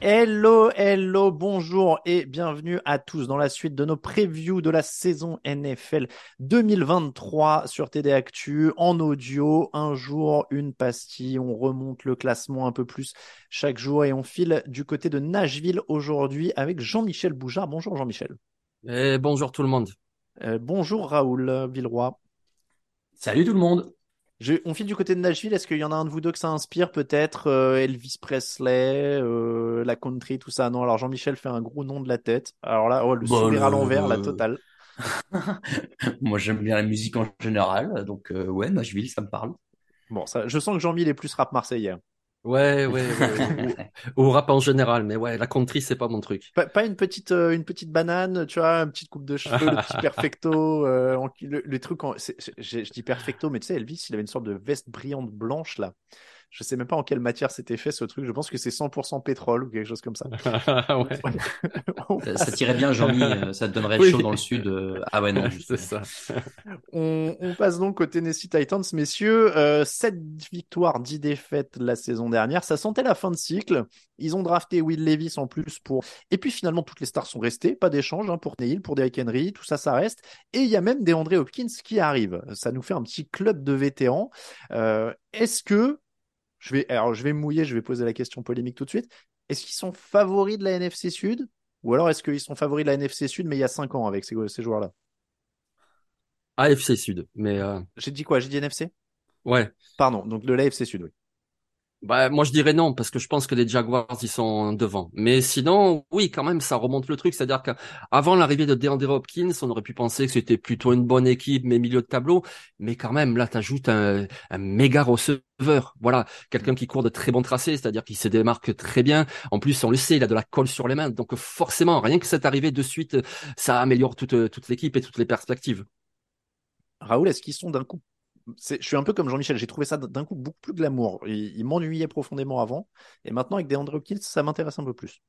Hello, hello, bonjour et bienvenue à tous dans la suite de nos previews de la saison NFL 2023 sur TD Actu en audio. Un jour, une pastille. On remonte le classement un peu plus chaque jour et on file du côté de Nashville aujourd'hui avec Jean-Michel Boujard. Bonjour Jean-Michel. Et bonjour tout le monde. Euh, bonjour Raoul Villeroy. Salut tout le monde. Je, on file du côté de Nashville. Est-ce qu'il y en a un de vous deux que ça inspire peut-être euh, Elvis Presley, euh, la country, tout ça? Non, alors Jean-Michel fait un gros nom de la tête. Alors là, oh, le Bon, sourire à le- l'envers, la totale. Moi, j'aime bien la musique en général, donc ouais, Nashville, ça me parle. Bon, ça, je sens que Jean-Mi est plus rap marseillais. Ouais, ouais, ouais. Ou, ou rap en général, mais ouais, la country, c'est pas mon truc. Pas, pas une petite, euh, une petite banane, tu vois, une petite coupe de cheveux, le petit perfecto, euh, en- le, le truc en, c'est- c'est- je, je dis perfecto, mais tu sais, Elvis, il avait une sorte de veste brillante blanche là. Je sais même pas en quelle matière c'était fait ce truc. Je pense que c'est 100% pétrole ou quelque chose comme ça. On Ça, ça tirait bien, Jean-Mi, euh, ça te donnerait Oui. chaud dans le sud. euh, Ah ouais, non, c'est ça. On, on passe donc au Tennessee Titans, messieurs. Euh, 7 victoires, 10 défaites la saison dernière. Ça sentait la fin de cycle. Ils ont drafté Will Levis en plus pour. Et puis finalement, toutes les stars sont restées. Pas d'échange hein, pour Neil, pour Derrick Henry. Tout ça, ça reste. Et il y a même des André Hopkins qui arrivent. Ça nous fait un petit club de vétérans. Euh, Est-ce que. Je vais, alors, je vais me mouiller, je vais poser la question polémique tout de suite. Est-ce qu'ils sont favoris de la NFC Sud? Ou alors est-ce qu'ils sont favoris de la NFC Sud, mais il y a 5 ans avec ces, ces joueurs-là? AFC Sud, mais euh, J'ai dit quoi? J'ai dit NFC ouais. Pardon, donc de l'AFC Sud, oui. Bah, moi, je dirais non, parce que je pense que les Jaguars, ils sont devant. Mais sinon, oui, quand même, ça remonte le truc. C'est-à-dire qu'avant l'arrivée de DeAndre Hopkins, on aurait pu penser que c'était plutôt une bonne équipe, mais milieu de tableau. Mais quand même, là, t'ajoutes un, un méga receveur. Voilà. Quelqu'un qui court de très bons tracés, c'est-à-dire qu'il se démarque très bien. En plus, on le sait, il a de la colle sur les mains. Donc, forcément, rien que cette arrivée de suite, ça améliore toute, toute l'équipe et toutes les perspectives. Raoul, est-ce qu'ils sont d'un coup Je suis un peu comme Jean-Michel, j'ai trouvé ça d'un coup beaucoup plus glamour. Il, m'ennuyait profondément avant, et maintenant avec des Andrew Hopkins, ça m'intéresse un peu plus.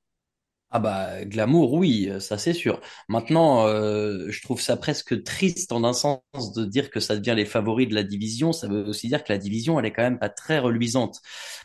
Ah bah, glamour, oui, euh, ça c'est sûr. Maintenant, euh, je trouve ça presque triste en un sens de dire que ça devient les favoris de la division. Ça veut aussi dire que la division, elle est quand même pas très reluisante.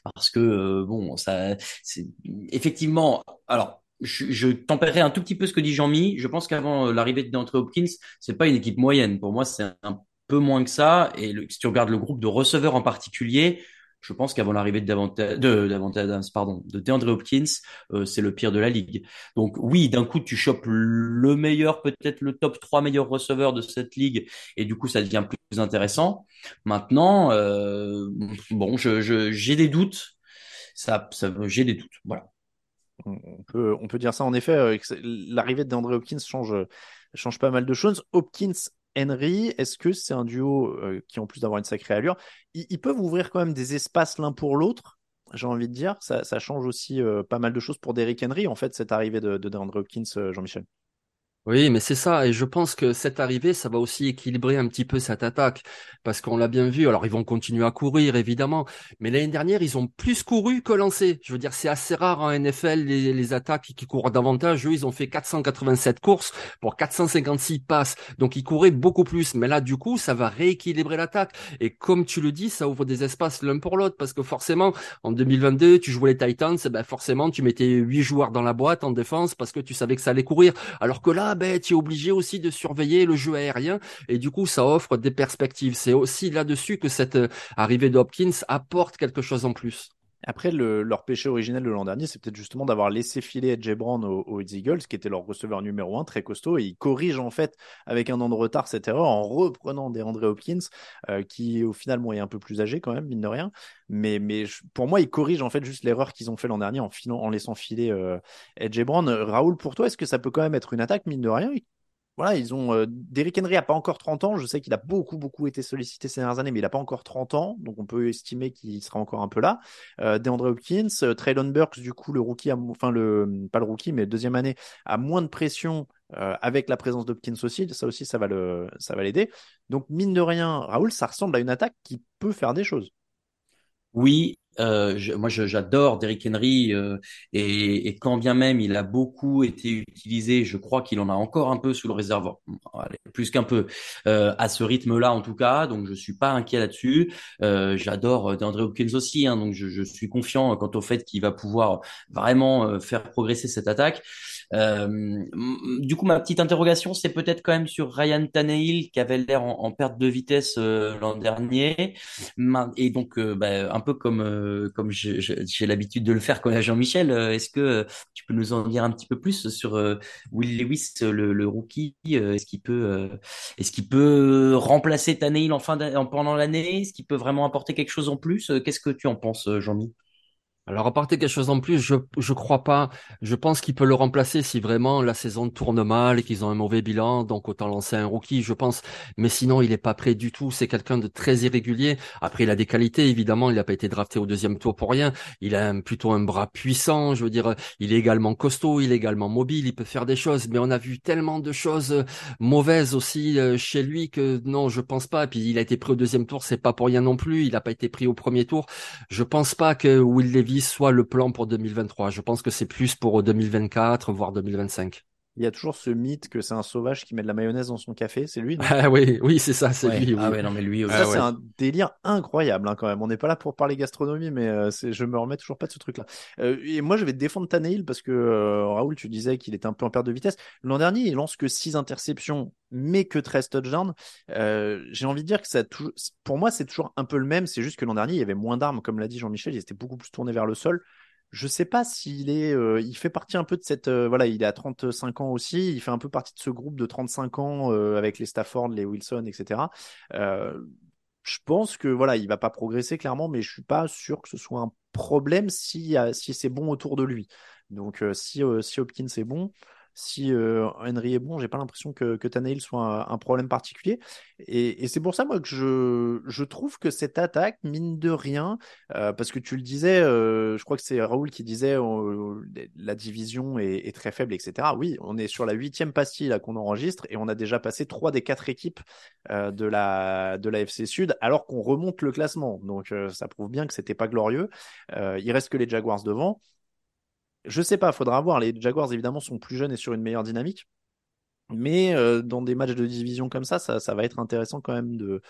Parce que, euh, bon, ça, c'est, effectivement, alors, je, je tempérerai un tout petit peu ce que dit Jean-Mi. Je pense qu'avant l'arrivée de DeAndre Hopkins, c'est pas une équipe moyenne. Pour moi, c'est un peu moins que ça. Et si tu regardes le groupe de receveurs en particulier, je pense qu'avant l'arrivée de Davante, Adams, pardon, de DeAndre Hopkins, euh, c'est le pire de la ligue. Donc oui, d'un coup, tu chopes le meilleur, peut-être le top 3 meilleurs receveurs de cette ligue, et du coup, ça devient plus intéressant. Maintenant, euh, bon, je, je, j'ai des doutes. Ça, ça, j'ai des doutes. Voilà. On, peut, on peut dire ça en effet. euh, L'arrivée de Andrew Hopkins change, change pas mal de choses. Hopkins, Henry, est-ce que c'est un duo euh, qui, en plus d'avoir une sacrée allure, ils, peuvent ouvrir quand même des espaces l'un pour l'autre J'ai envie de dire, ça, ça change aussi euh, pas mal de choses pour Derrick Henry, en fait, cette arrivée de, de DeAndre Hopkins, euh, Jean-Michel. Oui, mais c'est ça, et je pense que cette arrivée, ça va aussi équilibrer un petit peu cette attaque, parce qu'on l'a bien vu. Alors, ils vont continuer à courir, évidemment, mais l'année dernière, ils ont plus couru que lancé. Je veux dire, c'est assez rare en NFL les, attaques qui courent davantage. Eux, ils ont fait 487 courses pour 456 passes, donc ils couraient beaucoup plus. Mais là, du coup, ça va rééquilibrer l'attaque, et comme tu le dis, ça ouvre des espaces l'un pour l'autre, parce que forcément, en 2022, tu jouais les Titans, ben forcément, tu mettais huit joueurs dans la boîte en défense parce que tu savais que ça allait courir, alors que là tu es obligé aussi de surveiller le jeu aérien et du coup, ça offre des perspectives. C'est aussi là-dessus que cette euh, arrivée d'Hopkins apporte quelque chose en plus. Après, le, leur péché originel de l'an dernier, c'est peut-être justement d'avoir laissé filer Edge Brown aux, aux, Eagles, qui était leur receveur numéro un, très costaud, et ils corrigent en fait avec un an de retard cette erreur en reprenant des André Hopkins, euh, qui au final est un peu plus âgé quand même, mine de rien. Mais, mais pour moi, ils corrigent en fait juste l'erreur qu'ils ont fait l'an dernier en, laissant filer euh, Edge Brown. Raoul, pour toi, est-ce que ça peut quand même être une attaque, mine de rien voilà, ils ont. Euh, Derrick Henry a pas encore 30 ans. Je sais qu'il a beaucoup, beaucoup été sollicité ces dernières années, mais il a pas encore 30 ans. Donc, on peut estimer qu'il sera encore un peu là. Euh, DeAndre Hopkins, euh, Traylon Burks, du coup, le rookie, enfin, le, pas le rookie, mais deuxième année, a moins de pression euh, avec la présence d'Hopkins aussi. Ça aussi, ça va l'aider. Donc, mine de rien, Raoul, ça ressemble à une attaque qui peut faire des choses. Oui, euh, moi, j'adore Derrick Henry euh, et, quand bien même il a beaucoup été utilisé, je crois qu'il en a encore un peu sous le réservoir, plus qu'un peu euh, à ce rythme-là en tout cas. Donc je suis pas inquiet là-dessus. J'adore DeAndre Hopkins aussi, hein, donc je, suis confiant quant au fait qu'il va pouvoir vraiment faire progresser cette attaque. Euh, du coup, ma petite interrogation, c'est peut-être quand même sur Ryan Tannehill qui avait l'air en, en, perte de vitesse l'an dernier, et donc bah, un peu comme comme j'ai l'habitude de le faire quand Jean-Michel. Euh, est-ce que euh, tu peux nous en dire un petit peu plus sur euh, Will Lewis, le, rookie Est-ce qu'il peut, est-ce qu'il peut remplacer Tannehill en fin pendant l'année? Est-ce qu'il peut vraiment apporter quelque chose en plus? Qu'est-ce que tu en penses, Jean-Mi? Alors apporter quelque chose en plus, je je crois pas. Je pense qu'il peut le remplacer si vraiment la saison tourne mal et qu'ils ont un mauvais bilan, donc autant lancer un rookie, je pense. Mais sinon, il est pas prêt du tout. C'est quelqu'un de très irrégulier. Après, il a des qualités, évidemment. Il n'a pas été drafté au deuxième tour pour rien. Il a plutôt un bras puissant. Je veux dire, il est également costaud, il est également mobile. Il peut faire des choses. Mais on a vu tellement de choses mauvaises aussi euh, chez lui que non, je pense pas. Et puis il a été pris au deuxième tour, c'est pas pour rien non plus. Il n'a pas été pris au premier tour. Je pense pas que Will Levis soit le plan pour 2023. Je pense que c'est plus pour 2024, voire 2025. Il y a toujours ce mythe que c'est un sauvage qui met de la mayonnaise dans son café, c'est lui Ah oui, oui, c'est ça, c'est lui. Ah ouais, non mais lui Ça c'est un délire incroyable hein, quand même. On n'est pas là pour parler gastronomie, mais euh, je me remets toujours pas de ce truc-là. Euh, et moi je vais défendre Tannehill parce que euh, Raoul, tu disais qu'il était un peu en perte de vitesse. L'an dernier, il lance que 6 interceptions, mais que 13 touchdowns. J'ai envie de dire que ça, pour moi, c'est toujours un peu le même. C'est juste que l'an dernier, il y avait moins d'armes, comme l'a dit Jean-Michel. Il était beaucoup plus tourné vers le sol. Je sais pas s'il est, euh, il fait partie un peu de cette, euh, voilà, il est à 35 ans aussi, il fait un peu partie de ce groupe de 35 ans euh, avec les Stafford, les Wilson, etc. je pense que voilà, il va pas progresser clairement, mais je suis pas sûr que ce soit un problème si si c'est bon autour de lui. Donc si si Hopkins est bon, si euh, Henry est bon, j'ai pas l'impression que, que Tannehill soit un, problème particulier. Et, et c'est pour ça, moi, que je, je trouve que cette attaque, mine de rien, euh, parce que tu le disais, euh, je crois que c'est Raoul qui disait euh, la division est, est, très faible, etc. Oui, on est sur la huitième pastille qu'on enregistre et on a déjà passé trois des quatre équipes euh, de la de la FC Sud, alors qu'on remonte le classement. Donc ça prouve bien que c'était pas glorieux. il reste que les Jaguars devant. Je sais pas, faudra voir. Les Jaguars, évidemment, sont plus jeunes et sur une meilleure dynamique. Mais euh, dans des matchs de division comme ça, ça, va être intéressant quand même de,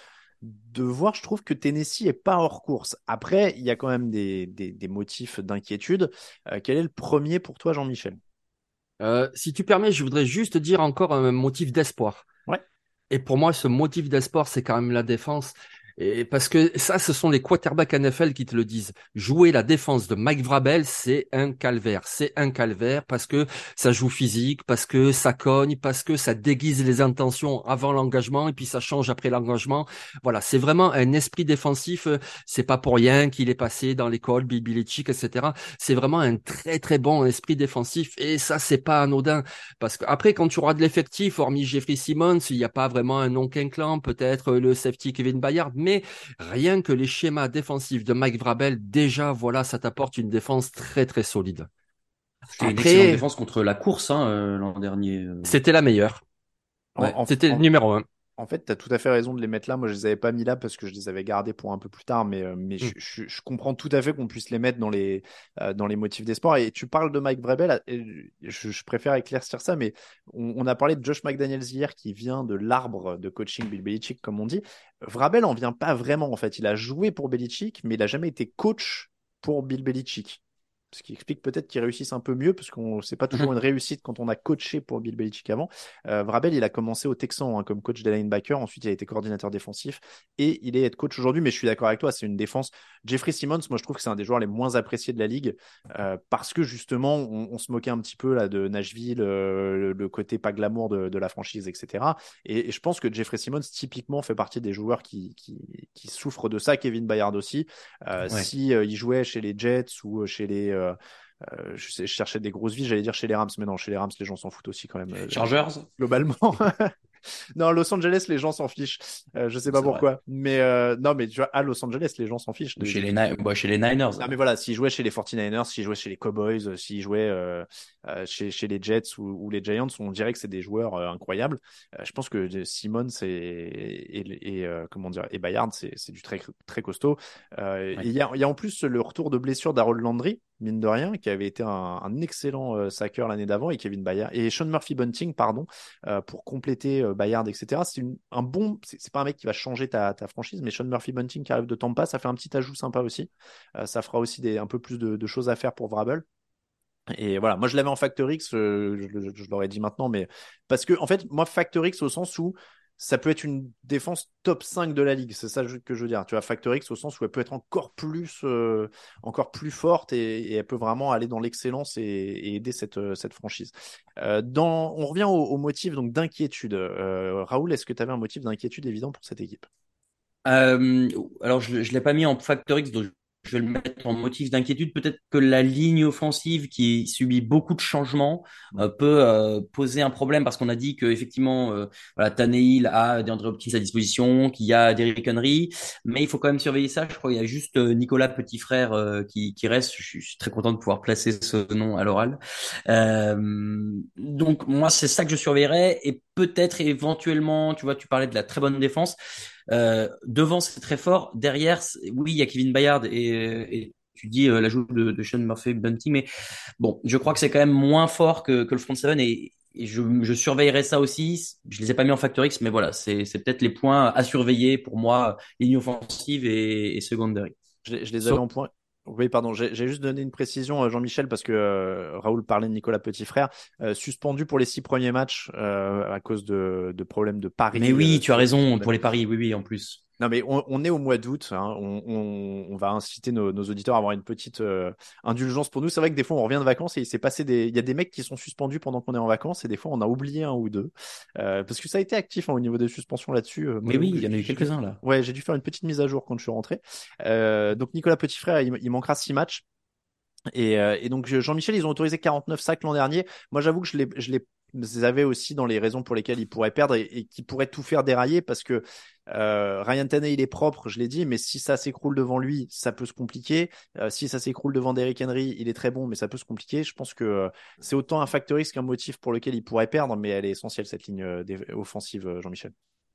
de voir. Je trouve que Tennessee est pas hors course. Après, il y a quand même des, des, motifs d'inquiétude. Euh, quel est le premier pour toi, Jean-Michel? Euh, Si tu permets, je voudrais juste dire encore un motif d'espoir. Ouais. Et pour moi, ce motif d'espoir, c'est quand même la défense. Et parce que ça, ce sont les quarterbacks NFL qui te le disent. Jouer la défense de Mike Vrabel, c'est un calvaire. C'est un calvaire parce que ça joue physique, parce que ça cogne, parce que ça déguise les intentions avant l'engagement et puis ça change après l'engagement. Voilà, c'est vraiment un esprit défensif. C'est pas pour rien qu'il est passé dans l'école Bill etc. C'est vraiment un très très bon esprit défensif et ça, c'est pas anodin parce que après, quand tu auras de l'effectif, hormis Jeffrey Simmons, il n'y a pas vraiment un nom quinquant, peut-être le safety Kevin Bayard, rien que les schémas défensifs de Mike Vrabel, déjà, voilà, ça t'apporte une défense très très solide. C'était une excellente défense contre la course hein, l'an dernier. C'était la meilleure. Ouais, C'était le numéro un. En fait, tu as tout à fait raison de les mettre là. Moi, je les avais pas mis là parce que je les avais gardés pour un peu plus tard, mais, euh, mais mm. je, je, comprends tout à fait qu'on puisse les mettre dans les, euh, dans les motifs des sports. Et tu parles de Mike Vrabel, je, je préfère éclaircir ça, mais on, a parlé de Josh McDaniels hier qui vient de l'arbre de coaching Bill Belichick, comme on dit. Vrabel en vient pas vraiment, en fait. Il a joué pour Belichick, mais il a jamais été coach pour Bill Belichick ce qui explique peut-être qu'ils réussissent un peu mieux, parce qu'on c'est pas toujours mhm. une réussite quand on a coaché pour Bill Belichick avant. Euh, Vrabel, il a commencé au Texan hein, comme coach des linebackers, ensuite il a été coordinateur défensif et il est head coach aujourd'hui. Mais je suis d'accord avec toi, c'est une défense. Jeffrey Simmons, moi je trouve que c'est un des joueurs les moins appréciés de la ligue euh, parce que justement on, se moquait un petit peu là de Nashville, euh, le, côté pas glamour de, de la franchise, etc. Et, je pense que Jeffrey Simmons typiquement fait partie des joueurs qui, qui, qui souffrent de ça. Kevin Bayard aussi. Euh, Si il jouait chez les Jets ou chez les euh, euh, je, cherchais des grosses vies, j'allais dire chez les Rams, mais non, chez les Rams, les gens s'en foutent aussi quand même. Chargers? Globalement. non, Los Angeles, les gens s'en fichent. Euh, je sais pas pourquoi. Mais euh, non, mais tu vois, à Los Angeles, les gens s'en fichent. Chez, les bah, chez les Niners. Non, mais voilà, s'ils jouaient chez les 49ers, s'ils jouaient chez les Cowboys, s'ils jouaient euh, chez, chez les Jets ou, les Giants, on dirait que c'est des joueurs incroyables. je pense que Simmons et, et, et comment dire, et Bayard, c'est du très, très costaud. Il y, a, y a en plus le retour de blessure d'Harold Landry, mine de rien, qui avait été un, un excellent sacker l'année d'avant, et Kevin Bayard, et Sean Murphy Bunting, pardon, pour compléter euh, Bayard, etc. C'est un bon, c'est pas un mec qui va changer ta, franchise, mais Sean Murphy Bunting qui arrive de Tampa, ça fait un petit ajout sympa aussi. Euh, ça fera aussi des, un peu plus de, choses à faire pour Vrabel. Et voilà, moi je l'avais en Factor X, euh, je, l'aurais dit maintenant, mais parce que en fait, moi Factor X au sens où ça peut être une défense top 5 de la ligue. C'est ça que je veux dire. Tu vois, Factor X au sens où elle peut être encore plus, euh, encore plus forte et, elle peut vraiment aller dans l'excellence et, aider cette, euh, cette franchise. Euh, on revient au, motif d'inquiétude. Raoul, est-ce que tu avais un motif d'inquiétude évident pour cette équipe? Alors, je ne l'ai pas mis en Factor X, je vais le mettre en motif d'inquiétude. Peut-être que la ligne offensive qui subit beaucoup de changements euh, peut euh, poser un problème parce qu'on a dit que effectivement, euh, voilà, a DeAndre Hopkins à disposition, qu'il y a Derrick Henry, mais il faut quand même surveiller ça. Je crois qu'il y a juste Nicolas petit frère qui, qui reste. Je suis, très content de pouvoir placer ce nom à l'oral. donc moi, c'est ça que je surveillerais et peut-être éventuellement, tu vois, tu parlais de la très bonne défense. Euh, devant, c'est très fort. Derrière, oui, il y a Kevin Bayard et, tu dis euh, l'ajout de, de, Sean Murphy Bunting, mais bon, je crois que c'est quand même moins fort que, que le front seven et, je, je, surveillerai ça aussi. Je les ai pas mis en factor X, mais voilà, c'est peut-être les points à surveiller pour moi, ligne offensive et, et secondary. Je, je les avais en point. Oui, pardon, j'ai juste donné une précision, euh, Jean-Michel, parce que euh, Raoul parlait de Nicolas Petit-Frère, euh, suspendu pour les six premiers matchs à cause de, de problèmes de paris. Mais oui, tu as raison, pour les paris, oui, oui, en plus. Non, mais on, est au mois d'août. Hein. On, va inciter nos, auditeurs à avoir une petite euh, indulgence pour nous. C'est vrai que des fois, on revient de vacances et il s'est passé des. Il y a des mecs qui sont suspendus pendant qu'on est en vacances et des fois, on a oublié un ou deux. Euh, parce que ça a été actif hein, au niveau des suspensions là-dessus. Euh, mais oui, il y en a eu quelques-uns là. Ouais, j'ai dû faire une petite mise à jour quand je suis rentré. donc, Nicolas Petit-Frère, il, manquera six matchs. Et, et, donc Jean-Michel, ils ont autorisé 49 sacs l'an dernier. Moi, j'avoue que je les, je les avaient aussi dans les raisons pour lesquelles il pourrait perdre et, qui pourrait tout faire dérailler parce que euh, Ryan Tannehill il est propre, je l'ai dit, mais si ça s'écroule devant lui, ça peut se compliquer. Euh, si ça s'écroule devant Derrick Henry, il est très bon, mais ça peut se compliquer. Je pense que euh, c'est autant un facteur X qu'un motif pour lequel il pourrait perdre, mais elle est essentielle cette ligne offensive, Jean-Michel.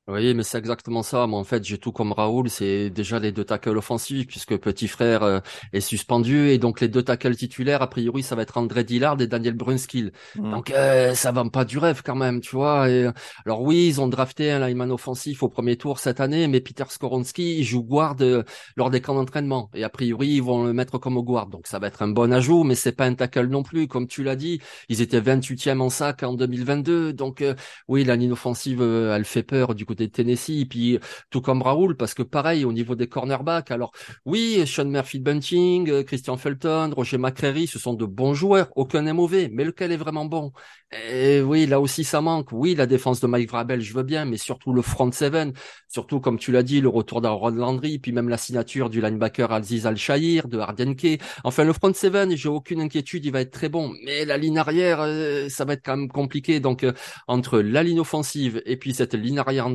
Oui, mais c'est exactement ça. Moi, en fait, j'ai tout comme Raoul. C'est déjà les deux tackles offensifs puisque petit frère euh, est suspendu et donc les deux tackles titulaires, a priori, ça va être André Dillard et Daniel Brunskill. Mmh. Donc, euh, ça va pas du rêve quand même, tu vois. Et, alors oui, ils ont drafté un lineman offensif au premier tour cette année, mais Peter Skoronski il joue guard euh, lors des camps d'entraînement et a priori, ils vont le mettre comme guard. Donc, ça va être un bon ajout, mais c'est pas un tackle non plus, comme tu l'as dit. Ils étaient 28e en sac en 2022. Donc, oui, la ligne offensive, elle fait peur du coup côté de Tennessee, puis tout comme Raoul, parce que pareil au niveau des cornerbacks. Alors oui, Sean Murphy Bunting, euh, Christian Felton, Roger McCreary, ce sont de bons joueurs, aucun n'est mauvais, mais lequel est vraiment bon? Et oui, là aussi ça manque. Oui, la défense de Mike Vrabel, je veux bien, mais surtout le front seven, surtout comme tu l'as dit, le retour d'Aaron Landry, puis même la signature du linebacker Aziz Al-Shahir, de Hardenke. Enfin, le front seven, j'ai aucune inquiétude, il va être très bon, mais la ligne arrière, euh, ça va être quand même compliqué. Donc euh, entre la ligne offensive et puis cette ligne arrière en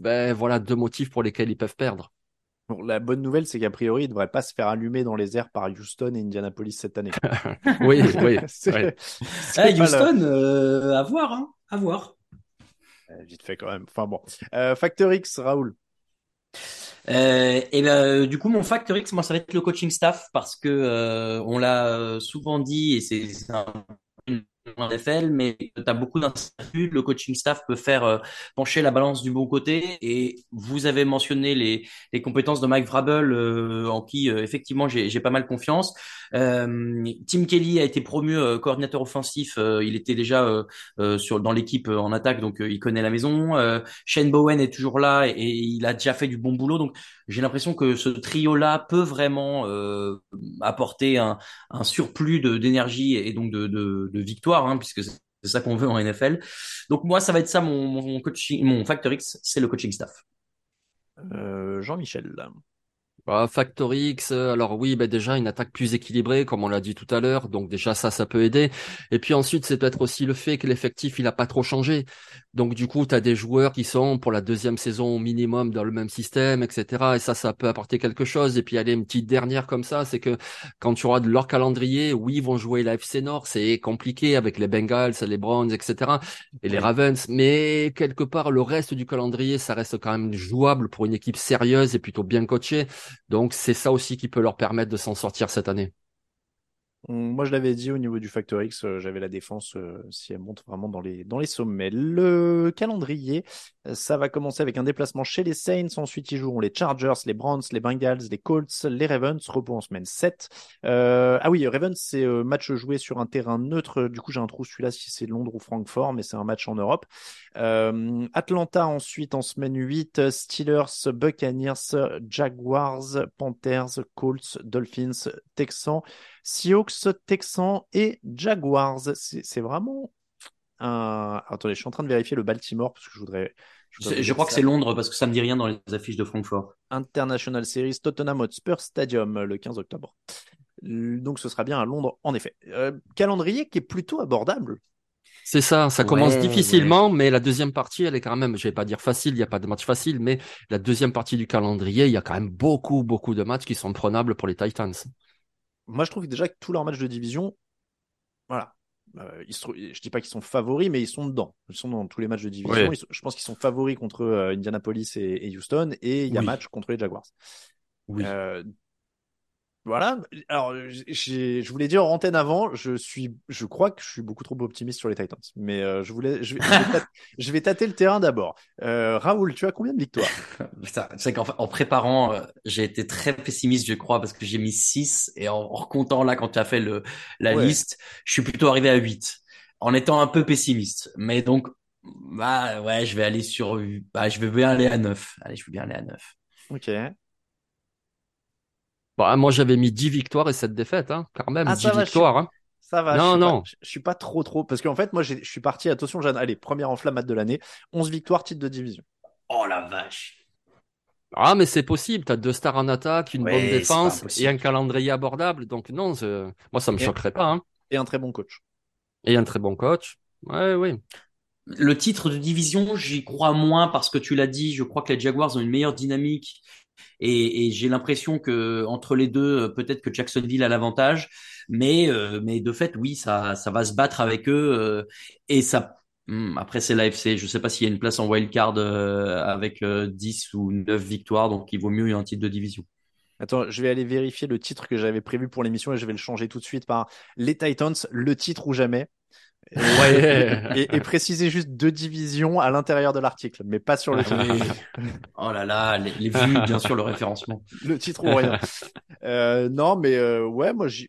ben voilà deux motifs pour lesquels ils peuvent perdre. Bon, la bonne nouvelle, c'est qu'a priori, il ne devrait pas se faire allumer dans les airs par Houston et Indianapolis cette année. oui, oui. C'est- Eh, le- Houston, euh, à voir, hein, à voir. Euh, Vite fait quand même. Enfin bon. Euh, Factor X, Raoul. Euh, et ben, du coup, mon facteur X, moi, ça va être le coaching staff parce que euh, on l'a souvent dit et c'est c'est un en mais tu as beaucoup d'incertitudes. Le coaching staff peut faire euh, pencher la balance du bon côté. Et vous avez mentionné les, les compétences de Mike Vrabel, euh, en qui euh, effectivement j'ai pas mal confiance. Euh, Tim Kelly a été promu euh, coordinateur offensif. il était déjà sur dans l'équipe en attaque, donc il connaît la maison. Shane Bowen est toujours là et, et il a déjà fait du bon boulot. Donc j'ai l'impression que ce trio-là peut vraiment euh, apporter un, surplus d'énergie et donc de, de, victoire, hein, puisque c'est ça qu'on veut en NFL. Donc moi, ça va être ça mon, coaching, mon facteur X, c'est le coaching staff. Euh, Jean-Michel. Bah, Factor X, euh, alors oui, bah déjà une attaque plus équilibrée, comme on l'a dit tout à l'heure, donc déjà ça, ça peut aider. Et puis ensuite, c'est peut-être aussi le fait que l'effectif, il a pas trop changé. Donc du coup, tu as des joueurs qui sont pour la deuxième saison au minimum dans le même système, etc. Et ça, ça peut apporter quelque chose. Et puis aller une petite dernière comme ça, c'est que quand tu auras de leur calendrier, oui, ils vont jouer la FC Nord, c'est compliqué avec les Bengals, les Browns, etc. Et les. Ravens, mais quelque part, le reste du calendrier, ça reste quand même jouable pour une équipe sérieuse et plutôt bien coachée. Donc c'est ça aussi qui peut leur permettre de s'en sortir cette année. On- Moi, je l'avais dit au niveau du Factor X, euh, j'avais la défense euh, si elle monte vraiment dans les, dans les sommets. Le calendrier, euh, ça va commencer avec un déplacement chez les Saints. Ensuite, ils joueront les Chargers, les Browns, les Bengals, les Colts, les Ravens. Repos en semaine 7. Euh, ah oui, Ravens, c'est match joué sur un terrain neutre. Du coup, j'ai un trou celui-là si c'est Londres ou Francfort, mais c'est un match en Europe. Atlanta ensuite en semaine 8, Steelers, Buccaneers, Jaguars, Panthers, Colts, Dolphins, Texans, Seahawks, Texans et Jaguars. C'est vraiment un... Attendez, je suis en train de vérifier le Baltimore parce que je voudrais... Je, crois que c'est Londres parce que ça me dit rien dans les affiches de Francfort. International Series Tottenham Hotspur Stadium le 15 octobre. Donc ce sera bien à Londres en effet. Euh, calendrier qui est plutôt abordable. C'est ça, ça commence Ouais, difficilement, mais la deuxième partie, elle est quand même, je vais pas dire facile, il n'y a pas de match facile, mais la deuxième partie du calendrier, il y a quand même beaucoup, beaucoup de matchs qui sont prenables pour les Titans. Moi, je trouve déjà que tous leurs matchs de division, voilà. Euh, ils se trou- je dis pas qu'ils sont favoris, mais ils sont dedans. Ils sont dans tous les matchs de division. Sont- je pense qu'ils sont favoris contre euh, Indianapolis et, et Houston, et il y a Oui. match contre les Jaguars. Oui. Voilà. Alors, je voulais dire en antenne avant, je suis, je crois que je suis beaucoup trop optimiste sur les Titans, mais euh, je voulais, je vais, je vais, tâter, je vais tâter le terrain d'abord. Euh, Raoul, tu as combien de victoires? Putain, c'est qu'en en préparant, euh, j'ai été très pessimiste, je crois, parce que j'ai mis 6 et en, en recomptant là, quand tu as fait le, la Ouais. liste, je suis plutôt arrivé à 8 en étant un peu pessimiste. Mais donc, bah ouais, je vais aller sur, bah, je vais bien aller à 9. Allez, je vais bien aller à 9. Ok. Bah, moi, j'avais mis 10 victoires et 7 défaites, hein, quand même, Ah, 10 ça va, je suis- victoires. Hein. Ça va. Non, je non. Pas, je, je suis pas trop trop parce qu'en fait, moi, je suis parti. Attention, Jeanne. Allez, première enflammade de l'année. 11 victoires, titre de division. Oh la vache. Ah, mais c'est possible, tu as deux stars en attaque, une Ouais, bonne défense et un calendrier abordable, donc non, moi, ça me Et- choquerait pas. Hein. Et un très bon coach. Et un très bon coach. Ouais, oui. Le titre de division, j'y crois moins parce que tu l'as dit, je crois que les Jaguars ont une meilleure dynamique et, j'ai l'impression que entre les deux, euh, peut-être que Jacksonville a l'avantage, mais euh, de fait, oui, ça va se battre avec eux euh, et ça. Hmm, Après, c'est l'AFC. Je sais pas s'il y a une place en wildcard avec euh, 10 ou 9 victoires, donc il vaut mieux un titre de division. Attends, je vais aller vérifier le titre que j'avais prévu pour l'émission et je vais le changer tout de suite par les Titans, le titre ou jamais. Et, Ouais. et, et préciser juste deux divisions à l'intérieur de l'article, mais pas sur le titre. Oh là là, les, les vues, bien sûr, le référencement. le titre ou rien. Euh, non, mais euh, ouais, moi, je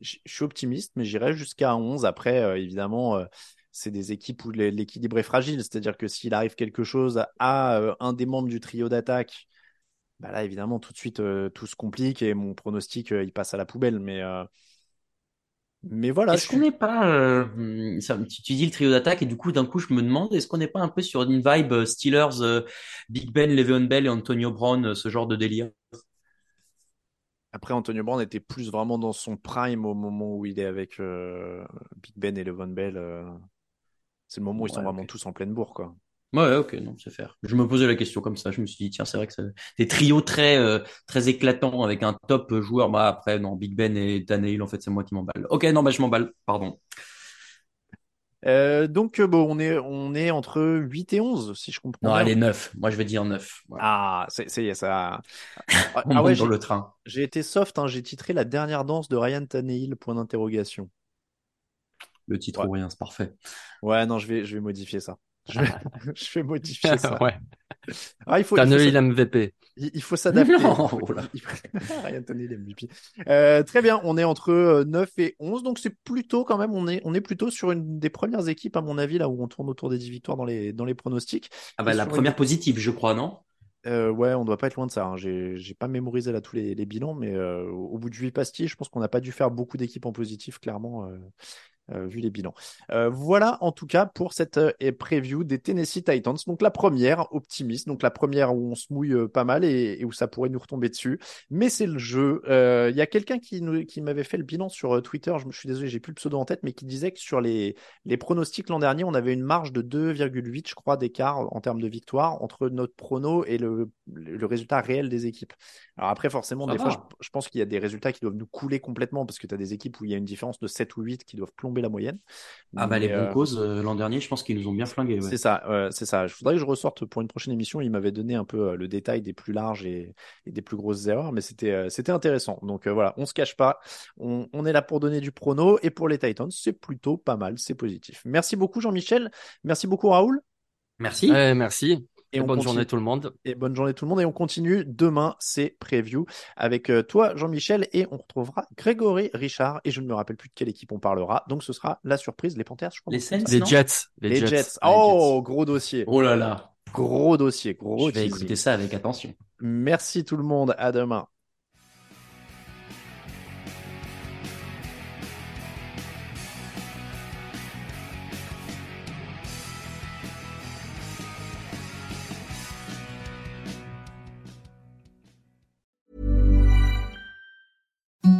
suis optimiste, mais j'irai jusqu'à 11. Après, euh, évidemment, euh, c'est des équipes où l'é- l'équilibre est fragile. C'est-à-dire que s'il arrive quelque chose à euh, un des membres du trio d'attaque, bah là, évidemment, tout de suite, euh, tout se complique et mon pronostic, euh, il passe à la poubelle. Mais, euh, mais voilà. Est-ce je qu'on n'est pas, euh, ça, tu, tu dis le trio d'attaque et du coup d'un coup je me demande est-ce qu'on n'est pas un peu sur une vibe euh, Steelers, euh, Big Ben, Le'Veon Bell et Antonio Brown, euh, ce genre de délire? Après, Antonio Brown était plus vraiment dans son prime au moment où il est avec euh, Big Ben et Levon Bell. euh, C'est le moment où ils sont vraiment tous en pleine bourre, quoi. Ouais, ok, non, c'est faire. Je me posais la question comme ça. Je me suis dit, tiens, c'est vrai que c'est des trios très, euh, très éclatants avec un top joueur. Bah, après, non, Big Ben et Daniel, en fait, c'est moi qui m'emballe. Ok, non, bah, je m'emballe, pardon. Euh, donc, euh, bon, on est, on est entre 8 et 11, si je comprends Non, bien. allez, 9. Moi, je vais dire 9. Ah, c'est, c'est, ça. Ah, On ah ouais, monte j'ai, dans le train. j'ai été soft, hein, j'ai titré La dernière danse de Ryan Tannehill, point d'interrogation. Le titre Ouais. ou rien, c'est parfait. Ouais, non, je vais, je vais modifier ça. Je vais, je vais modifier ça. ouais. Ah, il faut, il faut, Tannehill s'a- MVP. il, faut s'adapter. Ryan Tannehill MVP. Euh, très bien, on est entre euh, 9 et 11, donc c'est plutôt quand même, on est, on est plutôt sur une des premières équipes, à mon avis, là où on tourne autour des 10 victoires dans les, dans les pronostics. Ah bah, Et la première une- positive, je crois, non? Euh, ouais, on doit pas être loin de ça. hein. J'ai, j'ai pas mémorisé là tous les, les bilans, mais euh, au au bout de 8 pastilles, je pense qu'on n'a pas dû faire beaucoup d'équipes en positif, clairement, euh, vu les bilans. Euh, voilà en tout cas pour cette euh, preview des Tennessee Titans. Donc la première, optimiste. Donc la première où on se mouille euh, pas mal et, et où ça pourrait nous retomber dessus. Mais c'est le jeu. Il y a quelqu'un qui, nous- qui m'avait fait le bilan sur Twitter. Je, me- suis désolé, j'ai plus le pseudo en tête, mais qui disait que sur les, les pronostics l'an dernier, on avait une marge de 2,8, je crois, d'écart en termes de victoire entre notre prono et le, le le résultat réel des équipes. Alors après, forcément, Ça des va. fois, je, je pense qu'il y a des résultats qui doivent nous couler complètement parce que tu as des équipes où il y a une différence de 7 ou 8 qui doivent plomber la moyenne. Ah bah, les euh, Broncos, euh, l'an dernier, je pense qu'ils nous ont bien flingués, ouais. c'est ça, euh, c'est ça. Je voudrais que je ressorte pour une prochaine émission. Il m'avait donné un peu euh, le détail des plus larges et, et des plus grosses erreurs, mais c'était euh, c'était intéressant. Donc euh, voilà, on se cache pas. On, on est là pour donner du prono et pour les Titans, c'est plutôt pas mal, c'est positif. Merci beaucoup Jean-Michel, merci beaucoup Raoul. Merci. Merci. Et Et on bonne continue. journée tout le monde. Et bonne journée tout le monde. Et on continue demain, c'est preview avec euh, toi, Jean-Michel, et on retrouvera Grégory, Richard, et je ne me rappelle plus de quelle équipe on parlera. Donc ce sera la surprise, les Panthers, je crois. Les Saints, Les Jets. Les, Les Jets. Jets. Oh, gros dossier. Oh là là. Gros dossier, gros Je vais teasing. écouter ça avec attention. Merci tout le monde. À demain.